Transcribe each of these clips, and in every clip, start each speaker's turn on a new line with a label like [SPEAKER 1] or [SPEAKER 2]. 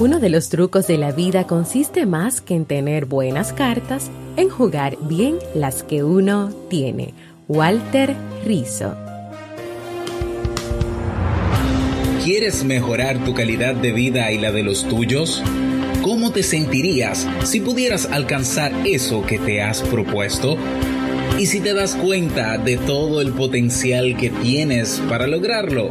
[SPEAKER 1] Uno de los trucos de la vida consiste más que en tener buenas cartas, en jugar bien las que uno tiene. Walter Rizzo.
[SPEAKER 2] ¿Quieres mejorar tu calidad de vida y la de los tuyos? ¿Cómo te sentirías si pudieras alcanzar eso que te has propuesto? ¿Y si te das cuenta de todo el potencial que tienes para lograrlo?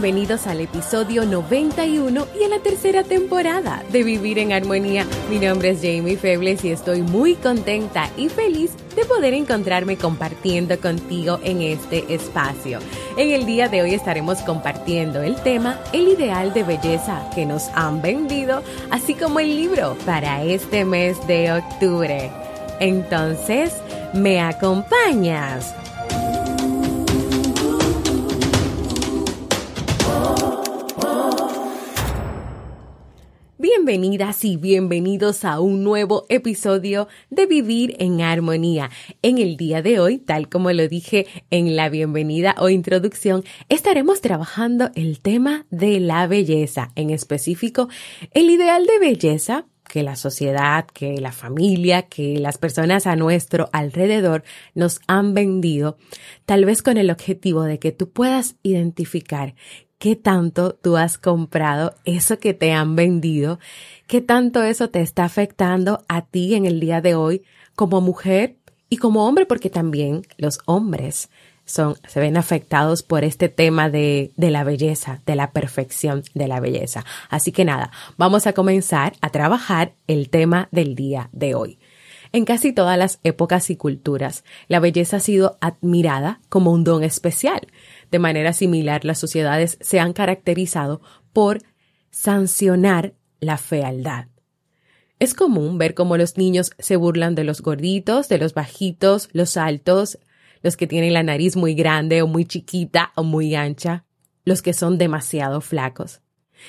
[SPEAKER 1] Bienvenidos al episodio 91 y a la tercera temporada de Vivir en Armonía. Mi nombre es Jamie Febles y estoy muy contenta y feliz de poder encontrarme compartiendo contigo en este espacio. En el día de hoy estaremos compartiendo el tema El ideal de belleza que nos han vendido, así como el libro para este mes de octubre. Entonces, ¿me acompañas? Bienvenidas y bienvenidos a un nuevo episodio de Vivir en Armonía. En el día de hoy, tal como lo dije en la bienvenida o introducción, estaremos trabajando el tema de la belleza, en específico el ideal de belleza que la sociedad, que la familia, que las personas a nuestro alrededor nos han vendido, tal vez con el objetivo de que tú puedas identificar qué tanto tú has comprado eso que te han vendido, qué tanto eso te está afectando a ti en el día de hoy como mujer y como hombre, porque también los hombres son, se ven afectados por este tema de, de la belleza, de la perfección de la belleza. Así que nada, vamos a comenzar a trabajar el tema del día de hoy. En casi todas las épocas y culturas, la belleza ha sido admirada como un don especial. De manera similar, las sociedades se han caracterizado por sancionar la fealdad. Es común ver cómo los niños se burlan de los gorditos, de los bajitos, los altos, los que tienen la nariz muy grande o muy chiquita o muy ancha, los que son demasiado flacos.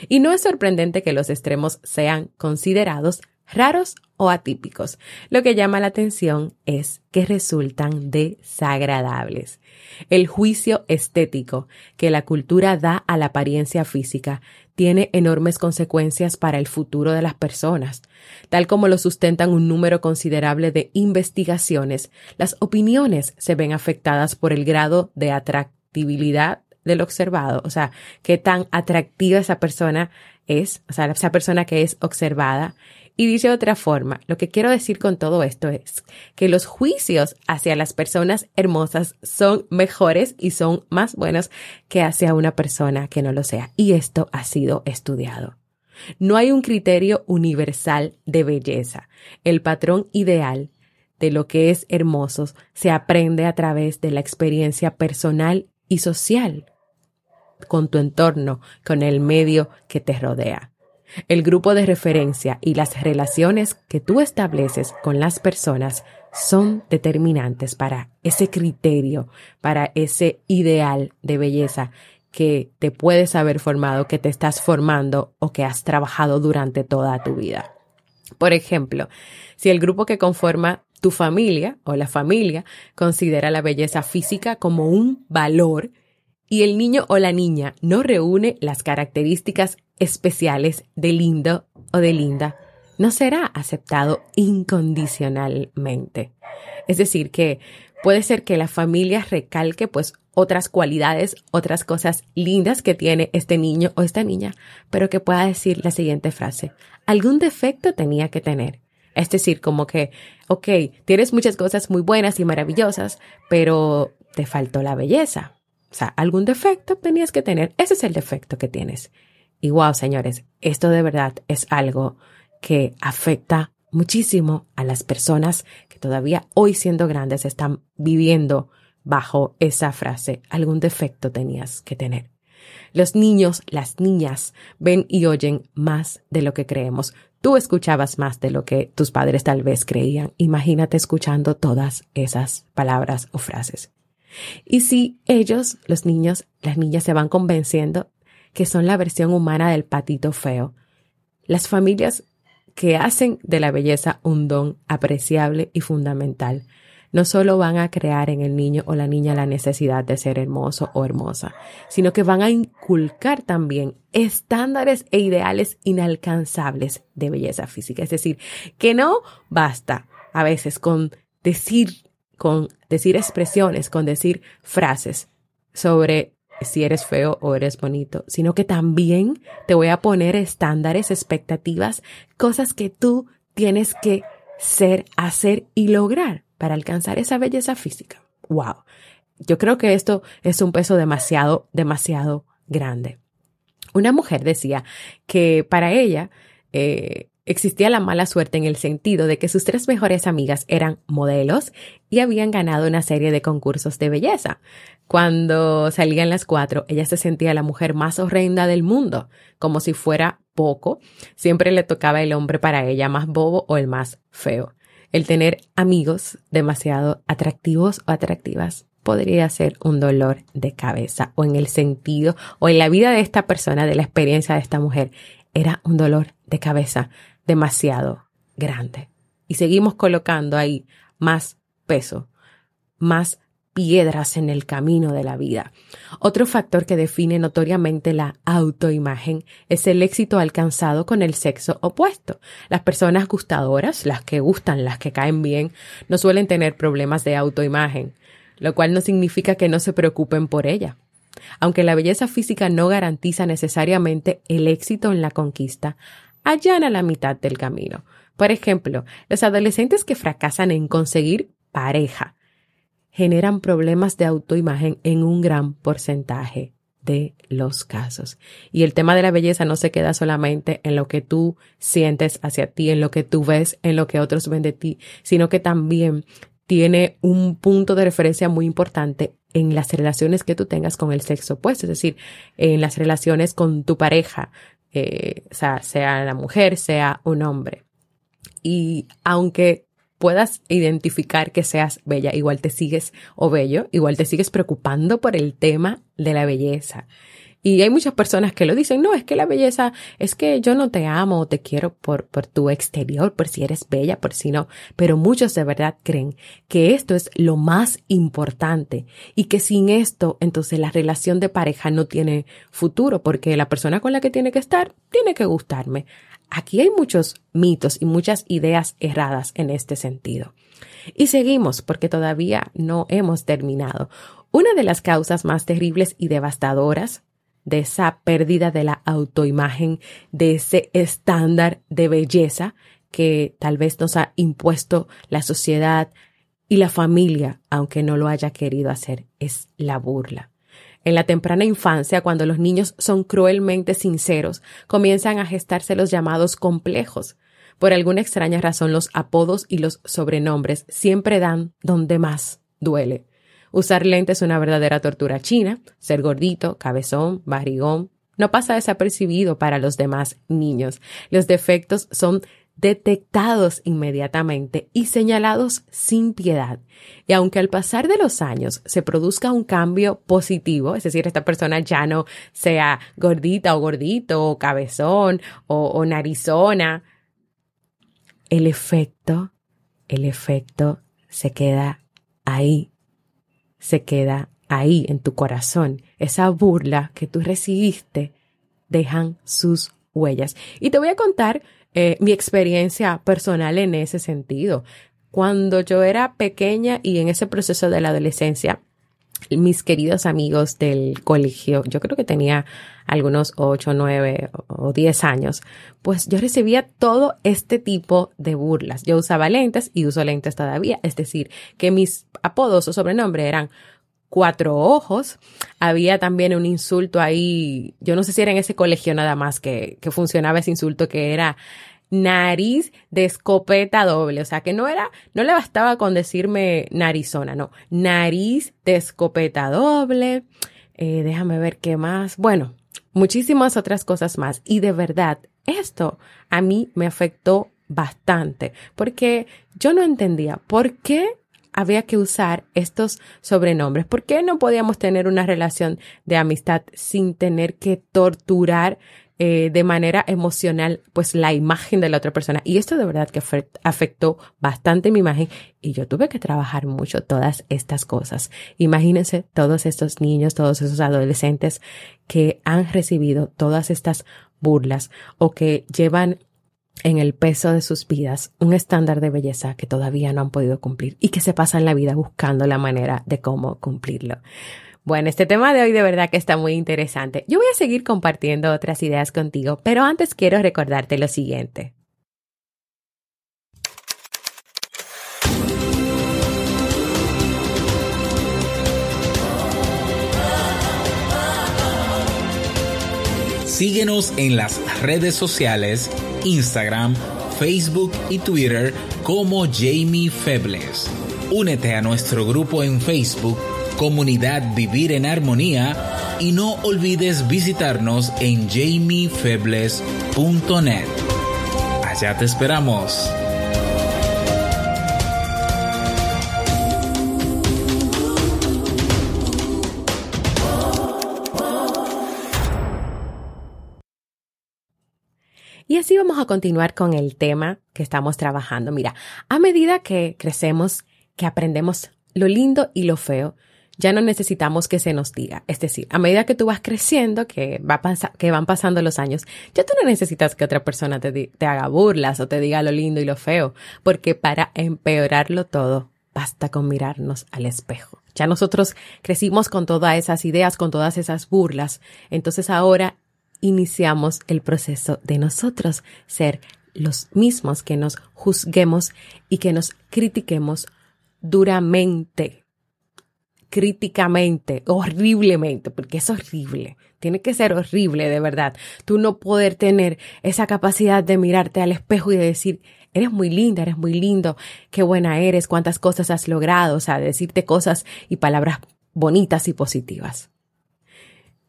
[SPEAKER 1] Y no es sorprendente que los extremos sean considerados raros o atípicos. Lo que llama la atención es que resultan desagradables. El juicio estético que la cultura da a la apariencia física tiene enormes consecuencias para el futuro de las personas. Tal como lo sustentan un número considerable de investigaciones, las opiniones se ven afectadas por el grado de atractibilidad del observado, o sea, qué tan atractiva esa persona es, o sea, esa persona que es observada y dice otra forma, lo que quiero decir con todo esto es que los juicios hacia las personas hermosas son mejores y son más buenos que hacia una persona que no lo sea. Y esto ha sido estudiado. No hay un criterio universal de belleza. El patrón ideal de lo que es hermoso se aprende a través de la experiencia personal y social con tu entorno, con el medio que te rodea. El grupo de referencia y las relaciones que tú estableces con las personas son determinantes para ese criterio, para ese ideal de belleza que te puedes haber formado, que te estás formando o que has trabajado durante toda tu vida. Por ejemplo, si el grupo que conforma tu familia o la familia considera la belleza física como un valor y el niño o la niña no reúne las características especiales de lindo o de linda, no será aceptado incondicionalmente. Es decir, que puede ser que la familia recalque pues otras cualidades, otras cosas lindas que tiene este niño o esta niña, pero que pueda decir la siguiente frase, algún defecto tenía que tener. Es decir, como que, ok, tienes muchas cosas muy buenas y maravillosas, pero te faltó la belleza. O sea, algún defecto tenías que tener. Ese es el defecto que tienes. Y wow, señores, esto de verdad es algo que afecta muchísimo a las personas que todavía hoy siendo grandes están viviendo bajo esa frase. Algún defecto tenías que tener. Los niños, las niñas ven y oyen más de lo que creemos. Tú escuchabas más de lo que tus padres tal vez creían. Imagínate escuchando todas esas palabras o frases. Y si ellos, los niños, las niñas se van convenciendo que son la versión humana del patito feo, las familias que hacen de la belleza un don apreciable y fundamental, no solo van a crear en el niño o la niña la necesidad de ser hermoso o hermosa, sino que van a inculcar también estándares e ideales inalcanzables de belleza física. Es decir, que no basta a veces con decir, con decir expresiones, con decir frases sobre si eres feo o eres bonito, sino que también te voy a poner estándares, expectativas, cosas que tú tienes que ser, hacer y lograr para alcanzar esa belleza física. Wow. Yo creo que esto es un peso demasiado, demasiado grande. Una mujer decía que para ella eh, existía la mala suerte en el sentido de que sus tres mejores amigas eran modelos y habían ganado una serie de concursos de belleza. Cuando salían las cuatro, ella se sentía la mujer más horrenda del mundo, como si fuera poco. Siempre le tocaba el hombre para ella más bobo o el más feo. El tener amigos demasiado atractivos o atractivas podría ser un dolor de cabeza o en el sentido o en la vida de esta persona, de la experiencia de esta mujer, era un dolor de cabeza demasiado grande. Y seguimos colocando ahí más peso, más piedras en el camino de la vida. Otro factor que define notoriamente la autoimagen es el éxito alcanzado con el sexo opuesto. Las personas gustadoras, las que gustan, las que caen bien, no suelen tener problemas de autoimagen, lo cual no significa que no se preocupen por ella. Aunque la belleza física no garantiza necesariamente el éxito en la conquista, allana la mitad del camino. Por ejemplo, los adolescentes que fracasan en conseguir pareja generan problemas de autoimagen en un gran porcentaje de los casos. Y el tema de la belleza no se queda solamente en lo que tú sientes hacia ti, en lo que tú ves, en lo que otros ven de ti, sino que también tiene un punto de referencia muy importante en las relaciones que tú tengas con el sexo opuesto, es decir, en las relaciones con tu pareja, eh, sea, sea la mujer, sea un hombre. Y aunque puedas identificar que seas bella, igual te sigues o bello, igual te sigues preocupando por el tema de la belleza. Y hay muchas personas que lo dicen, no, es que la belleza, es que yo no te amo o te quiero por, por tu exterior, por si eres bella, por si no, pero muchos de verdad creen que esto es lo más importante y que sin esto, entonces la relación de pareja no tiene futuro porque la persona con la que tiene que estar tiene que gustarme. Aquí hay muchos mitos y muchas ideas erradas en este sentido. Y seguimos porque todavía no hemos terminado. Una de las causas más terribles y devastadoras de esa pérdida de la autoimagen, de ese estándar de belleza que tal vez nos ha impuesto la sociedad y la familia, aunque no lo haya querido hacer, es la burla. En la temprana infancia, cuando los niños son cruelmente sinceros, comienzan a gestarse los llamados complejos. Por alguna extraña razón, los apodos y los sobrenombres siempre dan donde más duele. Usar lentes es una verdadera tortura china, ser gordito, cabezón, barrigón, no pasa desapercibido para los demás niños. Los defectos son detectados inmediatamente y señalados sin piedad. Y aunque al pasar de los años se produzca un cambio positivo, es decir, esta persona ya no sea gordita o gordito o cabezón o, o narizona, el efecto, el efecto se queda ahí, se queda ahí en tu corazón. Esa burla que tú recibiste dejan sus huellas. Y te voy a contar eh, mi experiencia personal en ese sentido. Cuando yo era pequeña y en ese proceso de la adolescencia, mis queridos amigos del colegio, yo creo que tenía algunos 8, 9 o 10 años, pues yo recibía todo este tipo de burlas. Yo usaba lentes y uso lentes todavía, es decir, que mis apodos o sobrenombre eran cuatro ojos. Había también un insulto ahí, yo no sé si era en ese colegio nada más que, que funcionaba ese insulto que era nariz de escopeta doble. O sea, que no era, no le bastaba con decirme narizona, no. Nariz de escopeta doble. Eh, déjame ver qué más. Bueno, muchísimas otras cosas más. Y de verdad, esto a mí me afectó bastante porque yo no entendía por qué había que usar estos sobrenombres. ¿Por qué no podíamos tener una relación de amistad sin tener que torturar eh, de manera emocional, pues la imagen de la otra persona. Y esto de verdad que afectó bastante mi imagen y yo tuve que trabajar mucho todas estas cosas. Imagínense todos estos niños, todos esos adolescentes que han recibido todas estas burlas o que llevan en el peso de sus vidas un estándar de belleza que todavía no han podido cumplir y que se pasan la vida buscando la manera de cómo cumplirlo. Bueno, este tema de hoy de verdad que está muy interesante. Yo voy a seguir compartiendo otras ideas contigo, pero antes quiero recordarte lo siguiente.
[SPEAKER 2] Síguenos en las redes sociales, Instagram, Facebook y Twitter como Jamie Febles. Únete a nuestro grupo en Facebook comunidad Vivir en Armonía y no olvides visitarnos en jamiefebles.net. Allá te esperamos.
[SPEAKER 1] Y así vamos a continuar con el tema que estamos trabajando. Mira, a medida que crecemos, que aprendemos lo lindo y lo feo, ya no necesitamos que se nos diga. Es decir, a medida que tú vas creciendo, que, va que van pasando los años, ya tú no necesitas que otra persona te, te haga burlas o te diga lo lindo y lo feo, porque para empeorarlo todo, basta con mirarnos al espejo. Ya nosotros crecimos con todas esas ideas, con todas esas burlas. Entonces ahora iniciamos el proceso de nosotros ser los mismos que nos juzguemos y que nos critiquemos duramente críticamente, horriblemente, porque es horrible. Tiene que ser horrible, de verdad. Tú no poder tener esa capacidad de mirarte al espejo y de decir, eres muy linda, eres muy lindo, qué buena eres, cuántas cosas has logrado, o sea, decirte cosas y palabras bonitas y positivas.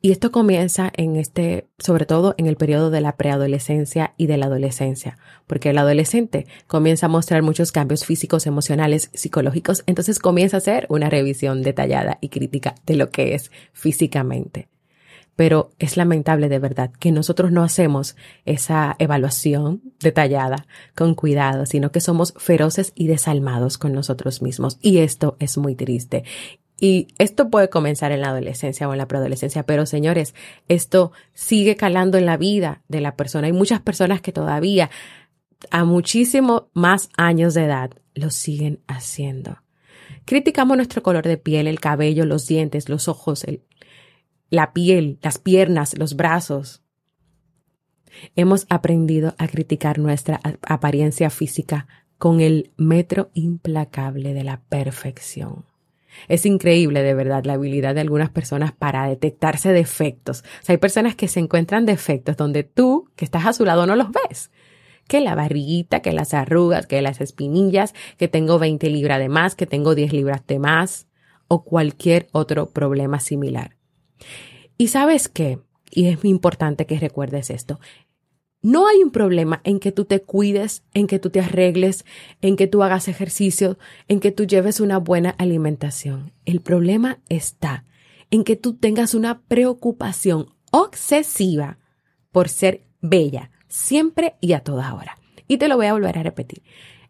[SPEAKER 1] Y esto comienza en este, sobre todo en el periodo de la preadolescencia y de la adolescencia, porque el adolescente comienza a mostrar muchos cambios físicos, emocionales, psicológicos, entonces comienza a hacer una revisión detallada y crítica de lo que es físicamente. Pero es lamentable de verdad que nosotros no hacemos esa evaluación detallada con cuidado, sino que somos feroces y desalmados con nosotros mismos. Y esto es muy triste. Y esto puede comenzar en la adolescencia o en la preadolescencia, pero señores, esto sigue calando en la vida de la persona. Hay muchas personas que todavía a muchísimo más años de edad lo siguen haciendo. Criticamos nuestro color de piel, el cabello, los dientes, los ojos, la piel, las piernas, los brazos. Hemos aprendido a criticar nuestra apariencia física con el metro implacable de la perfección. Es increíble, de verdad, la habilidad de algunas personas para detectarse defectos. Hay personas que se encuentran defectos donde tú, que estás a su lado, no los ves. Que la barriguita, que las arrugas, que las espinillas, que tengo 20 libras de más, que tengo 10 libras de más, o cualquier otro problema similar. Y sabes qué, y es muy importante que recuerdes esto, no hay un problema en que tú te cuides, en que tú te arregles, en que tú hagas ejercicio, en que tú lleves una buena alimentación. El problema está en que tú tengas una preocupación obsesiva por ser bella, siempre y a toda hora. Y te lo voy a volver a repetir.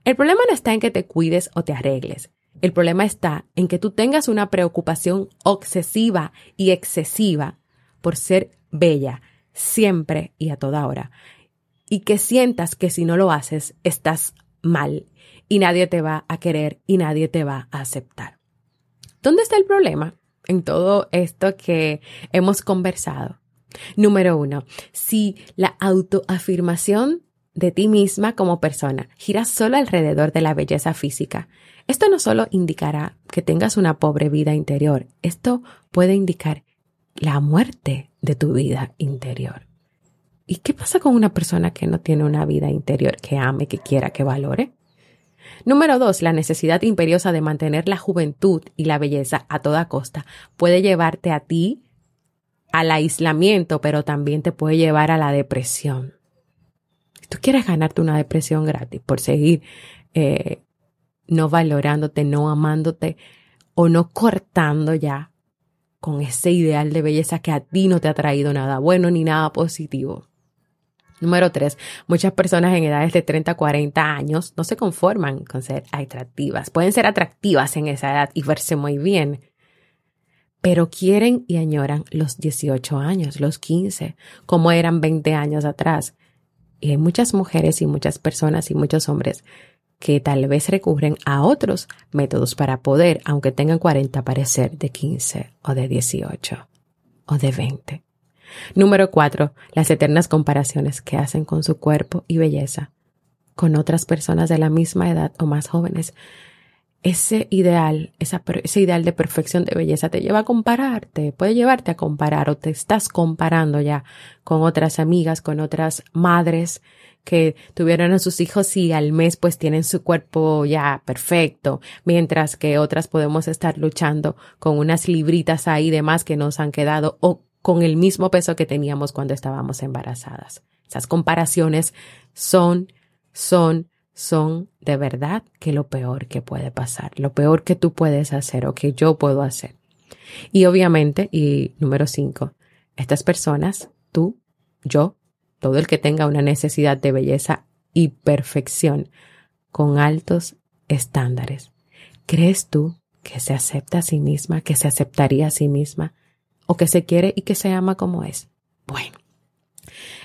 [SPEAKER 1] El problema no está en que te cuides o te arregles. El problema está en que tú tengas una preocupación obsesiva y excesiva por ser bella, siempre y a toda hora y que sientas que si no lo haces estás mal y nadie te va a querer y nadie te va a aceptar. ¿Dónde está el problema? en todo esto que hemos conversado. Número uno, si la autoafirmación de ti misma como persona gira solo alrededor de la belleza física, esto no solo indicará que tengas una pobre vida interior, esto puede indicar la muerte de tu vida interior. ¿Y qué pasa con una persona que no tiene una vida interior que ame, que quiera, que valore? Número dos, la necesidad imperiosa de mantener la juventud y la belleza a toda costa puede llevarte a ti al aislamiento, pero también te puede llevar a la depresión. Si tú quieres ganarte una depresión gratis por seguir eh, no valorándote, no amándote o no cortando ya con ese ideal de belleza que a ti no te ha traído nada bueno ni nada positivo. Número tres, muchas personas en edades de 30 a 40 años no se conforman con ser atractivas. Pueden ser atractivas en esa edad y verse muy bien, pero quieren y añoran los 18 años, los 15, como eran 20 años atrás. Y hay muchas mujeres y muchas personas y muchos hombres que tal vez recurren a otros métodos para poder, aunque tengan 40, parecer de 15 o de 18 o de 20. Número cuatro, las eternas comparaciones que hacen con su cuerpo y belleza con otras personas de la misma edad o más jóvenes. Ese ideal, ese ideal de perfección de belleza te lleva a compararte, puede llevarte a comparar o te estás comparando ya con otras amigas, con otras madres que tuvieron a sus hijos y al mes pues tienen su cuerpo ya perfecto, mientras que otras podemos estar luchando con unas libritas ahí de más que nos han quedado o con el mismo peso que teníamos cuando estábamos embarazadas. Esas comparaciones son, son, son de verdad que lo peor que puede pasar, lo peor que tú puedes hacer o que yo puedo hacer. Y obviamente, y número cinco, estas personas, tú, yo, todo el que tenga una necesidad de belleza y perfección con altos estándares. ¿Crees tú que se acepta a sí misma, que se aceptaría a sí misma? O que se quiere y que se ama como es. Bueno,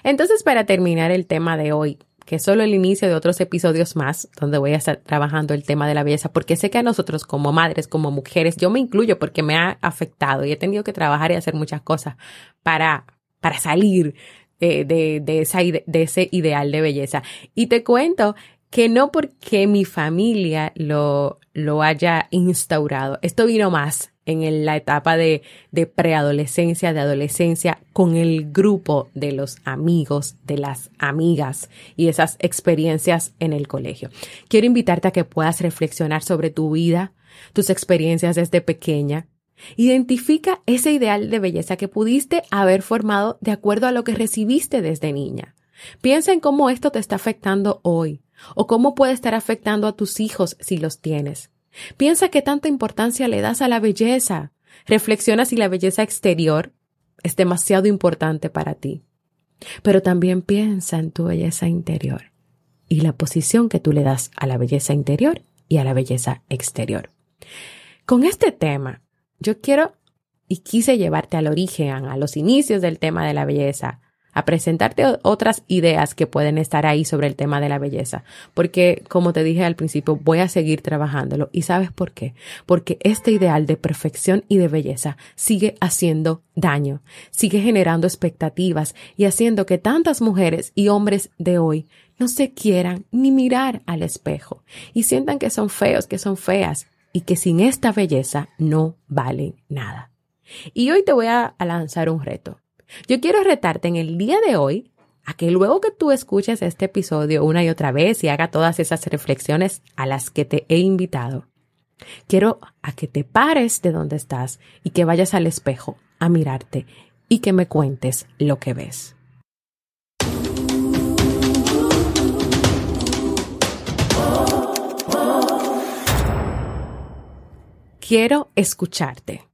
[SPEAKER 1] entonces para terminar el tema de hoy, que es solo el inicio de otros episodios más, donde voy a estar trabajando el tema de la belleza, porque sé que a nosotros como madres, como mujeres, yo me incluyo porque me ha afectado y he tenido que trabajar y hacer muchas cosas para, para salir de, de, de ese ideal de belleza. Y te cuento que no porque mi familia lo, lo haya instaurado, esto vino más en la etapa de, de preadolescencia, de adolescencia, con el grupo de los amigos, de las amigas y esas experiencias en el colegio. Quiero invitarte a que puedas reflexionar sobre tu vida, tus experiencias desde pequeña. Identifica ese ideal de belleza que pudiste haber formado de acuerdo a lo que recibiste desde niña. Piensa en cómo esto te está afectando hoy o cómo puede estar afectando a tus hijos si los tienes. Piensa qué tanta importancia le das a la belleza. Reflexiona si la belleza exterior es demasiado importante para ti. Pero también piensa en tu belleza interior y la posición que tú le das a la belleza interior y a la belleza exterior. Con este tema, yo quiero y quise llevarte al origen, a los inicios del tema de la belleza, a presentarte otras ideas que pueden estar ahí sobre el tema de la belleza. Porque, como te dije al principio, voy a seguir trabajándolo. ¿Y sabes por qué? Porque este ideal de perfección y de belleza sigue haciendo daño, sigue generando expectativas y haciendo que tantas mujeres y hombres de hoy no se quieran ni mirar al espejo y sientan que son feos, que son feas y que sin esta belleza no valen nada. Y hoy te voy a lanzar un reto. Yo quiero retarte en el día de hoy a que luego que tú escuches este episodio una y otra vez y haga todas esas reflexiones a las que te he invitado, quiero a que te pares de donde estás y que vayas al espejo a mirarte y que me cuentes lo que ves. Quiero escucharte.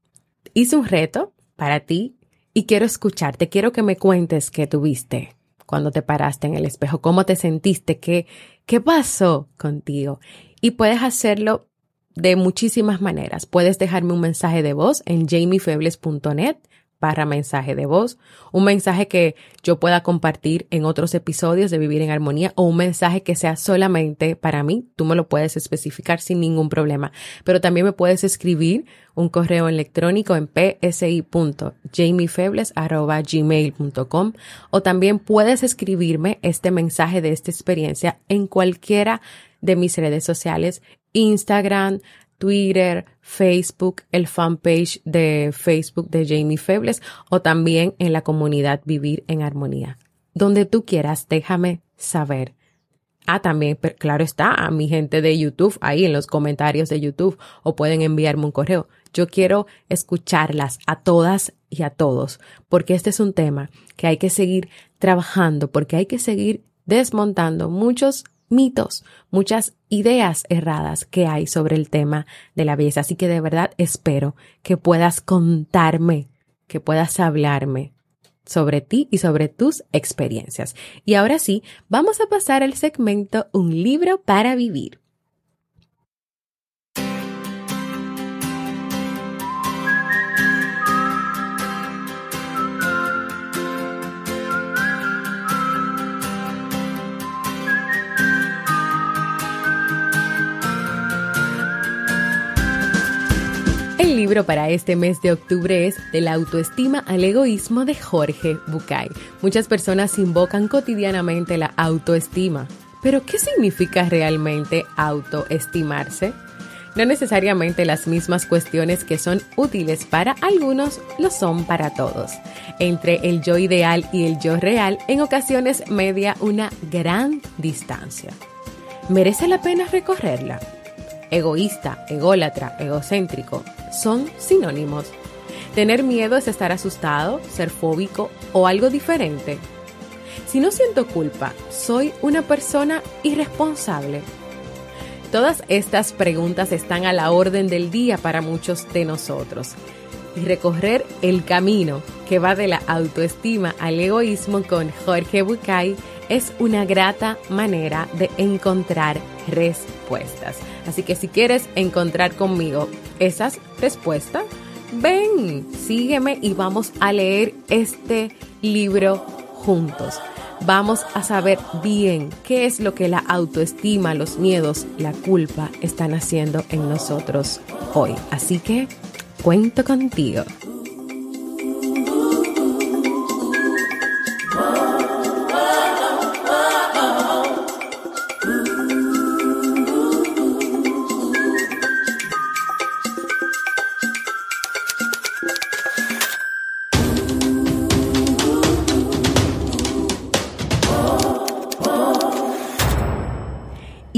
[SPEAKER 1] Hice un reto para ti y quiero escucharte, quiero que me cuentes qué tuviste cuando te paraste en el espejo, cómo te sentiste, qué, qué pasó contigo. Y puedes hacerlo de muchísimas maneras. Puedes dejarme un mensaje de voz en jamiefebles.net barra mensaje de voz, un mensaje que yo pueda compartir en otros episodios de Vivir en Armonía o un mensaje que sea solamente para mí, tú me lo puedes especificar sin ningún problema, pero también me puedes escribir un correo electrónico en psi.jamiefebles.gmail.com o también puedes escribirme este mensaje de esta experiencia en cualquiera de mis redes sociales, Instagram, Twitter, Facebook, el fanpage de Facebook de Jamie Febles o también en la comunidad Vivir en Armonía. Donde tú quieras, déjame saber. Ah, también, claro está, a mi gente de YouTube, ahí en los comentarios de YouTube, o pueden enviarme un correo. Yo quiero escucharlas a todas y a todos, porque este es un tema que hay que seguir trabajando, porque hay que seguir desmontando muchos mitos, muchas ideas erradas que hay sobre el tema de la belleza. Así que de verdad espero que puedas contarme, que puedas hablarme sobre ti y sobre tus experiencias. Y ahora sí, vamos a pasar al segmento Un libro para vivir. Libro para este mes de octubre es De la autoestima al egoísmo de Jorge Bucay. Muchas personas invocan cotidianamente la autoestima. Pero, ¿qué significa realmente autoestimarse? No necesariamente las mismas cuestiones que son útiles para algunos lo son para todos. Entre el yo ideal y el yo real, en ocasiones media una gran distancia. ¿Merece la pena recorrerla? Egoísta, ególatra, egocéntrico, son sinónimos. Tener miedo es estar asustado, ser fóbico o algo diferente. Si no siento culpa, soy una persona irresponsable. Todas estas preguntas están a la orden del día para muchos de nosotros. Y recorrer el camino que va de la autoestima al egoísmo con Jorge Bucay es una grata manera de encontrar respuestas. Así que si quieres encontrar conmigo esas respuestas, ven, sígueme y vamos a leer este libro juntos. Vamos a saber bien qué es lo que la autoestima, los miedos, la culpa están haciendo en nosotros hoy. Así que cuento contigo.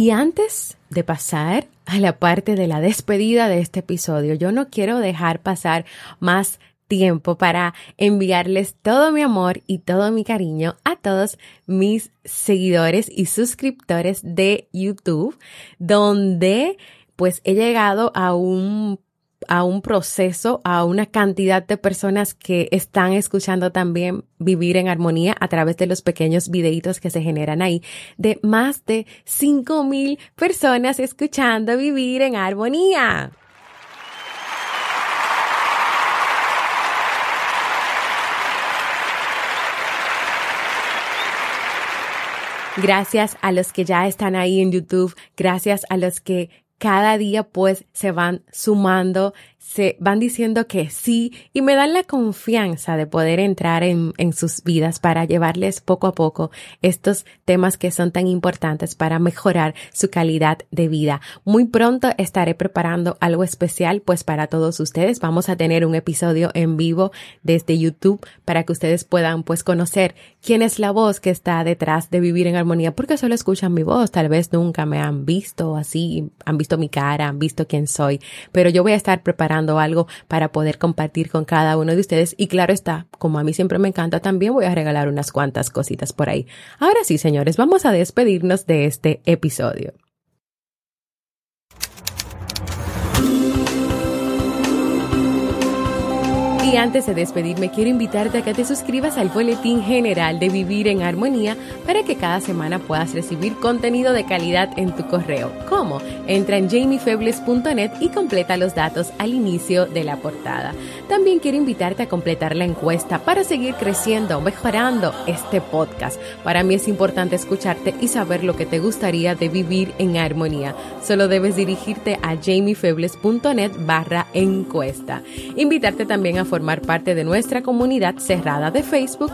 [SPEAKER 1] Y antes de pasar a la parte de la despedida de este episodio, yo no quiero dejar pasar más tiempo para enviarles todo mi amor y todo mi cariño a todos mis seguidores y suscriptores de YouTube, donde pues he llegado a un a un proceso, a una cantidad de personas que están escuchando también vivir en armonía a través de los pequeños videitos que se generan ahí, de más de 5 mil personas escuchando vivir en armonía. Gracias a los que ya están ahí en YouTube, gracias a los que cada día pues se van sumando, se van diciendo que sí y me dan la confianza de poder entrar en, en, sus vidas para llevarles poco a poco estos temas que son tan importantes para mejorar su calidad de vida. Muy pronto estaré preparando algo especial pues para todos ustedes. Vamos a tener un episodio en vivo desde YouTube para que ustedes puedan pues conocer quién es la voz que está detrás de vivir en armonía porque solo escuchan mi voz. Tal vez nunca me han visto así, han visto mi cara, han visto quién soy, pero yo voy a estar preparando algo para poder compartir con cada uno de ustedes y claro está, como a mí siempre me encanta, también voy a regalar unas cuantas cositas por ahí. Ahora sí, señores, vamos a despedirnos de este episodio. Y antes de despedirme, quiero invitarte a que te suscribas al boletín general de Vivir en Armonía para que cada semana puedas recibir contenido de calidad en tu correo. ¿Cómo? Entra en jamiefebles.net y completa los datos al inicio de la portada. También quiero invitarte a completar la encuesta para seguir creciendo, mejorando este podcast. Para mí es importante escucharte y saber lo que te gustaría de vivir en armonía. Solo debes dirigirte a jamiefebles.net barra encuesta. Invitarte también a formar parte de nuestra comunidad cerrada de Facebook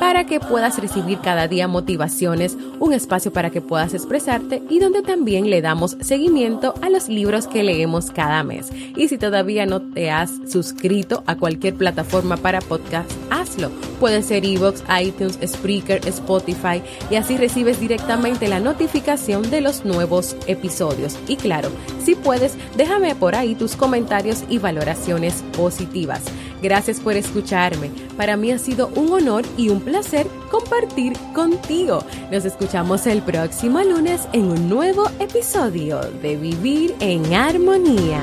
[SPEAKER 1] para que puedas recibir cada día motivaciones, un espacio para que puedas expresarte y donde también le damos seguimiento a los libros que leemos cada mes. Y si todavía no te has suscrito a cualquier plataforma para podcast, hazlo. Puede ser Evox, iTunes, Spreaker, Spotify y así recibes directamente la notificación de los nuevos episodios. Y claro, si puedes, déjame por ahí tus comentarios y valoraciones positivas. Gracias por escucharme. Para mí ha sido un honor y un placer compartir contigo. Nos escuchamos el próximo lunes en un nuevo episodio de Vivir en Armonía.